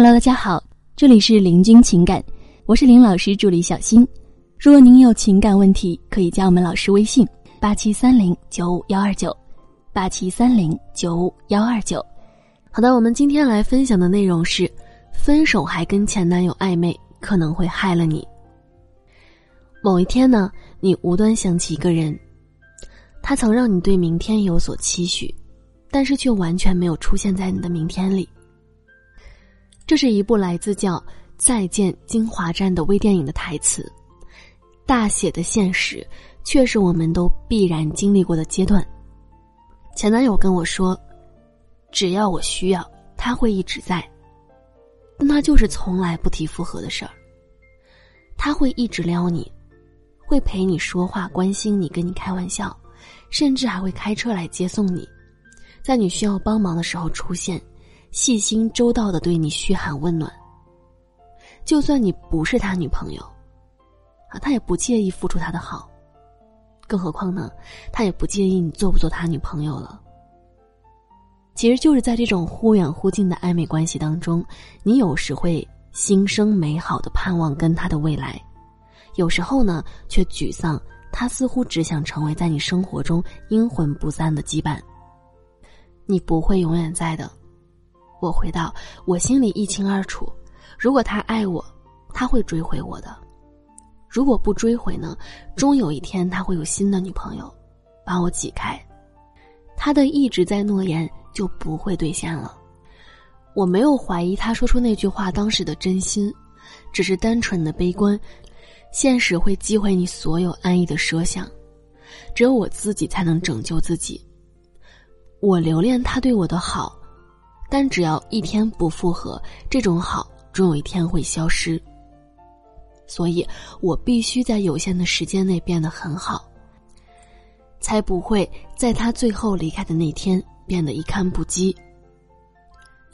Hello，大家好，这里是林君情感，我是林老师助理小新。如果您有情感问题，可以加我们老师微信：八七三零九五幺二九，八七三零九五幺二九。好的，我们今天来分享的内容是：分手还跟前男友暧昧，可能会害了你。某一天呢，你无端想起一个人，他曾让你对明天有所期许，但是却完全没有出现在你的明天里。这是一部来自叫《再见金华站》的微电影的台词，大写的现实却是我们都必然经历过的阶段。前男友跟我说，只要我需要，他会一直在，但他就是从来不提复合的事儿。他会一直撩你，会陪你说话，关心你，跟你开玩笑，甚至还会开车来接送你，在你需要帮忙的时候出现。细心周到的对你嘘寒问暖。就算你不是他女朋友，啊，他也不介意付出他的好。更何况呢，他也不介意你做不做他女朋友了。其实就是在这种忽远忽近的暧昧关系当中，你有时会心生美好的盼望跟他的未来，有时候呢却沮丧，他似乎只想成为在你生活中阴魂不散的羁绊。你不会永远在的。我回到我心里一清二楚，如果他爱我，他会追回我的；如果不追回呢，终有一天他会有新的女朋友，把我挤开。他的一直在诺言就不会兑现了。我没有怀疑他说出那句话当时的真心，只是单纯的悲观。现实会击毁你所有安逸的设想，只有我自己才能拯救自己。我留恋他对我的好。但只要一天不复合，这种好终有一天会消失。所以我必须在有限的时间内变得很好，才不会在他最后离开的那天变得一堪不羁。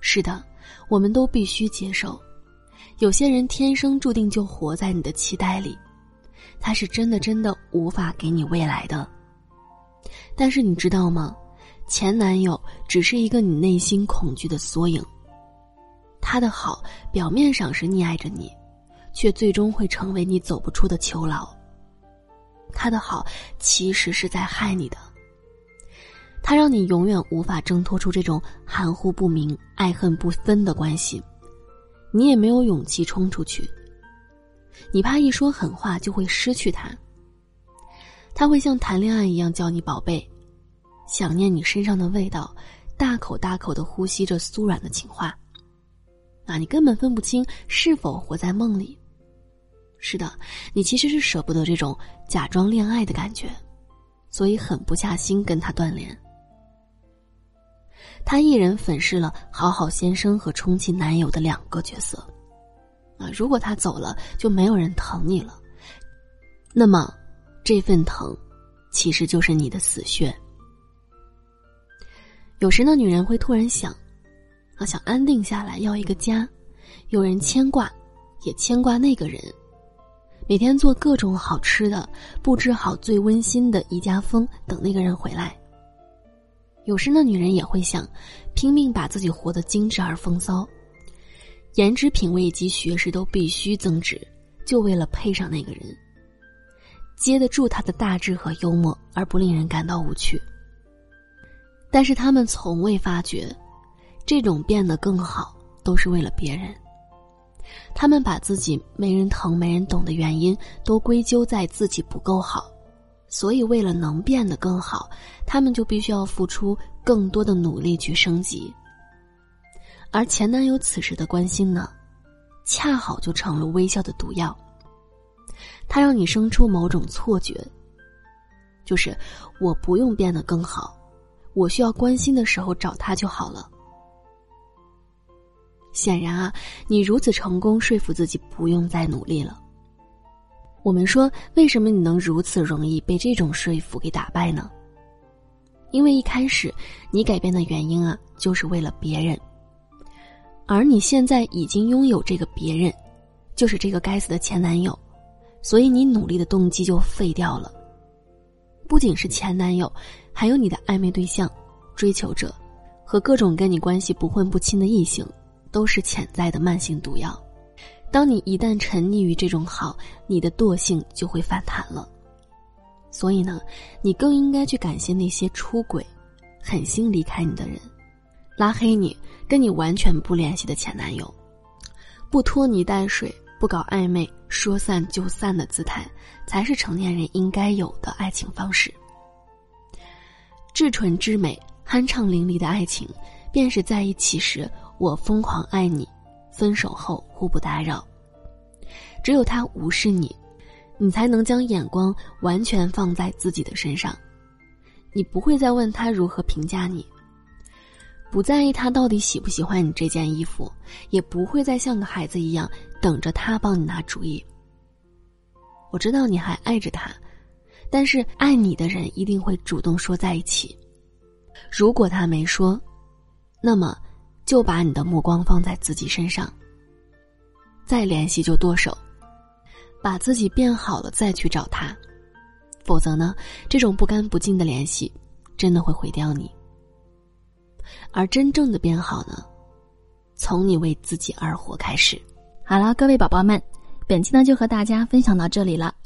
是的，我们都必须接受，有些人天生注定就活在你的期待里，他是真的真的无法给你未来的。但是你知道吗？前男友只是一个你内心恐惧的缩影。他的好表面上是溺爱着你，却最终会成为你走不出的囚牢。他的好其实是在害你的。他让你永远无法挣脱出这种含糊不明、爱恨不分的关系，你也没有勇气冲出去。你怕一说狠话就会失去他。他会像谈恋爱一样叫你宝贝。想念你身上的味道，大口大口的呼吸着酥软的情话。啊，你根本分不清是否活在梦里。是的，你其实是舍不得这种假装恋爱的感觉，所以狠不下心跟他断联。他一人粉饰了好好先生和充气男友的两个角色。啊，如果他走了，就没有人疼你了。那么，这份疼，其实就是你的死穴。有时呢，女人会突然想，啊，想安定下来，要一个家，有人牵挂，也牵挂那个人，每天做各种好吃的，布置好最温馨的宜家风，等那个人回来。有时呢，女人也会想，拼命把自己活得精致而风骚，颜值、品味以及学识都必须增值，就为了配上那个人，接得住他的大智和幽默，而不令人感到无趣。但是他们从未发觉，这种变得更好都是为了别人。他们把自己没人疼、没人懂的原因都归咎在自己不够好，所以为了能变得更好，他们就必须要付出更多的努力去升级。而前男友此时的关心呢，恰好就成了微笑的毒药。他让你生出某种错觉，就是我不用变得更好。我需要关心的时候找他就好了。显然啊，你如此成功说服自己不用再努力了。我们说，为什么你能如此容易被这种说服给打败呢？因为一开始你改变的原因啊，就是为了别人，而你现在已经拥有这个别人，就是这个该死的前男友，所以你努力的动机就废掉了。不仅是前男友。还有你的暧昧对象、追求者，和各种跟你关系不混不清的异性，都是潜在的慢性毒药。当你一旦沉溺于这种好，你的惰性就会反弹了。所以呢，你更应该去感谢那些出轨、狠心离开你的人，拉黑你、跟你完全不联系的前男友，不拖泥带水、不搞暧昧、说散就散的姿态，才是成年人应该有的爱情方式。至纯至美、酣畅淋漓的爱情，便是在一起时我疯狂爱你，分手后互不打扰。只有他无视你。你才能将眼光完全放在自己的身上，你不会再问他如何评价你，不在意他到底喜不喜欢你这件衣服，也不会再像个孩子一样等着他帮你拿主意。我知道你还爱着他，但是爱你的人一定会主动说在一起。如果他没说，那么就把你的目光放在自己身上，再联系就剁手。把自己变好了再去找他，否则呢，这种不干不净的联系，真的会毁掉你。而真正的变好呢，从你为自己而活开始。好了，各位宝宝们，本期呢就和大家分享到这里了。